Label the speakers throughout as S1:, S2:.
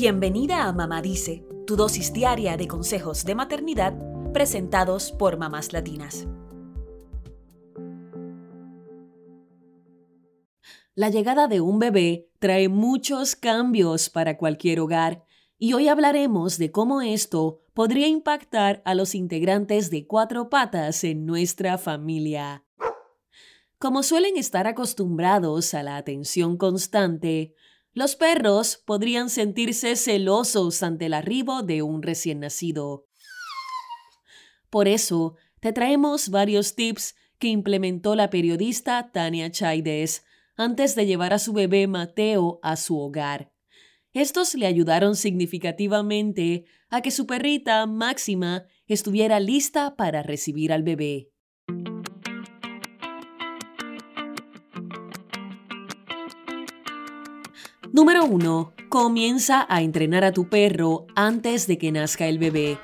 S1: Bienvenida a Mamá Dice, tu dosis diaria de consejos de maternidad presentados por mamás latinas. La llegada de un bebé trae muchos cambios para cualquier hogar y hoy hablaremos de cómo esto podría impactar a los integrantes de cuatro patas en nuestra familia. Como suelen estar acostumbrados a la atención constante, los perros podrían sentirse celosos ante el arribo de un recién nacido. Por eso, te traemos varios tips que implementó la periodista Tania Chaides antes de llevar a su bebé Mateo a su hogar. Estos le ayudaron significativamente a que su perrita Máxima estuviera lista para recibir al bebé. Número 1. Comienza a entrenar a tu perro antes de que nazca el bebé.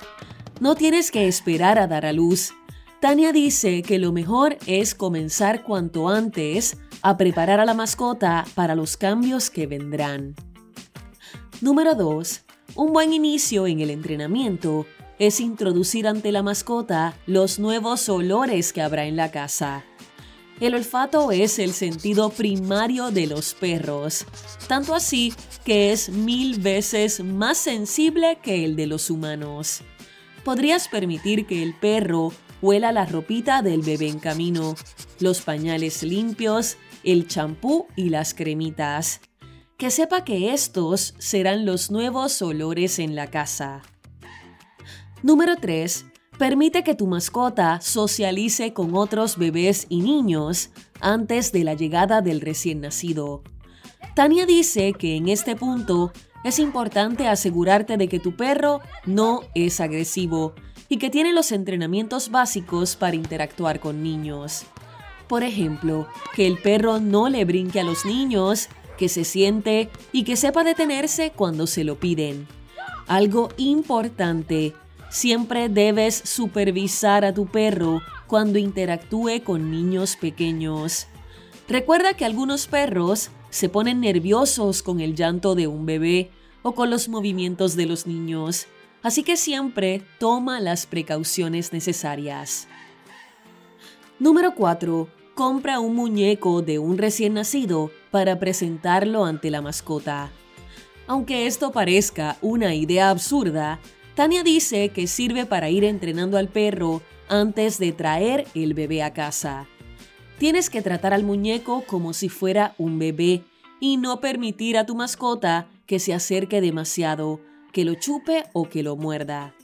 S1: No tienes que esperar a dar a luz. Tania dice que lo mejor es comenzar cuanto antes a preparar a la mascota para los cambios que vendrán. Número 2. Un buen inicio en el entrenamiento es introducir ante la mascota los nuevos olores que habrá en la casa. El olfato es el sentido primario de los perros, tanto así que es mil veces más sensible que el de los humanos. Podrías permitir que el perro huela la ropita del bebé en camino, los pañales limpios, el champú y las cremitas. Que sepa que estos serán los nuevos olores en la casa. Número 3. Permite que tu mascota socialice con otros bebés y niños antes de la llegada del recién nacido. Tania dice que en este punto es importante asegurarte de que tu perro no es agresivo y que tiene los entrenamientos básicos para interactuar con niños. Por ejemplo, que el perro no le brinque a los niños, que se siente y que sepa detenerse cuando se lo piden. Algo importante, siempre debes supervisar a tu perro cuando interactúe con niños pequeños. Recuerda que algunos perros se ponen nerviosos con el llanto de un bebé o con los movimientos de los niños, así que siempre toma las precauciones necesarias. Número 4. Compra un muñeco de un recién nacido para presentarlo ante la mascota. Aunque esto parezca una idea absurda, Tania dice que sirve para ir entrenando al perro antes de traer el bebé a casa. Tienes que tratar al muñeco como si fuera un bebé y no permitir a tu mascota que se acerque demasiado, que lo chupe o que lo muerda.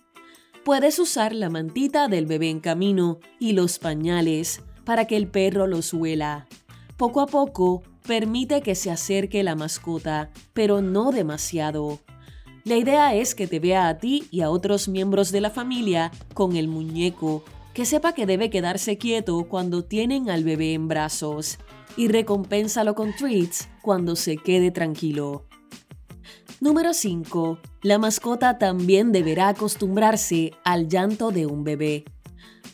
S1: Puedes usar la mantita del bebé en camino y los pañales para que el perro los huela. Poco a poco, permite que se acerque la mascota, pero no demasiado. La idea es que te vea a ti y a otros miembros de la familia con el muñeco que sepa que debe quedarse quieto cuando tienen al bebé en brazos y recompénsalo con treats cuando se quede tranquilo. Número 5. La mascota también deberá acostumbrarse al llanto de un bebé.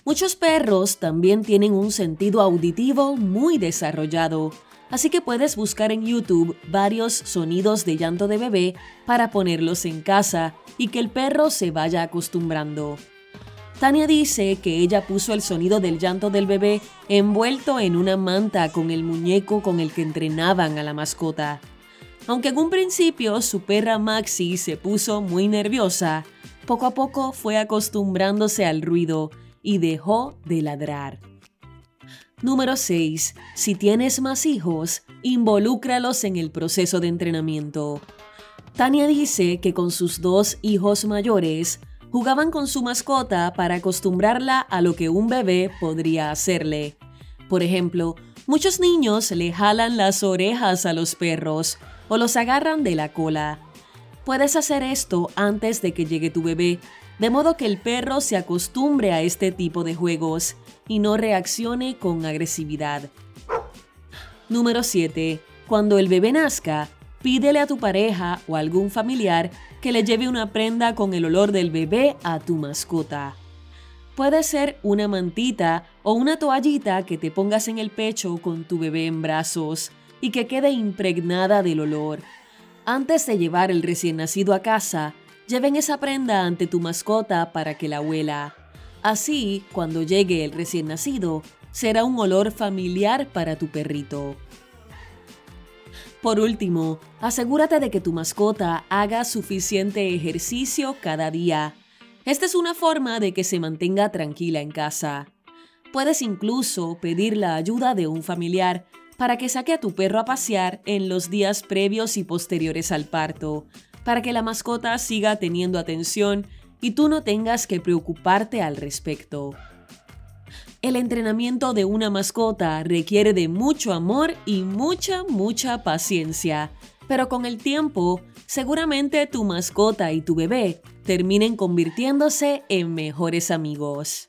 S1: Muchos perros también tienen un sentido auditivo muy desarrollado, así que puedes buscar en YouTube varios sonidos de llanto de bebé para ponerlos en casa y que el perro se vaya acostumbrando. Tania dice que ella puso el sonido del llanto del bebé envuelto en una manta con el muñeco con el que entrenaban a la mascota. Aunque en un principio su perra Maxi se puso muy nerviosa, poco a poco fue acostumbrándose al ruido y dejó de ladrar. Número 6. Si tienes más hijos, involúcralos en el proceso de entrenamiento. Tania dice que con sus dos hijos mayores, jugaban con su mascota para acostumbrarla a lo que un bebé podría hacerle. Por ejemplo, muchos niños le jalan las orejas a los perros o los agarran de la cola. Puedes hacer esto antes de que llegue tu bebé, de modo que el perro se acostumbre a este tipo de juegos y no reaccione con agresividad. Número 7. Cuando el bebé nazca, pídele a tu pareja o algún familiar que le lleve una prenda con el olor del bebé a tu mascota. Puede ser una mantita o una toallita que te pongas en el pecho con tu bebé en brazos y que quede impregnada del olor. Antes de llevar el recién nacido a casa, lleven esa prenda ante tu mascota para que la huela. Así, cuando llegue el recién nacido, será un olor familiar para tu perrito. Por último, asegúrate de que tu mascota haga suficiente ejercicio cada día. Esta es una forma de que se mantenga tranquila en casa. Puedes incluso pedir la ayuda de un familiar para que saque a tu perro a pasear en los días previos y posteriores al parto, para que la mascota siga teniendo atención y tú no tengas que preocuparte al respecto. El entrenamiento de una mascota requiere de mucho amor y mucha, mucha paciencia, pero con el tiempo, seguramente tu mascota y tu bebé terminen convirtiéndose en mejores amigos.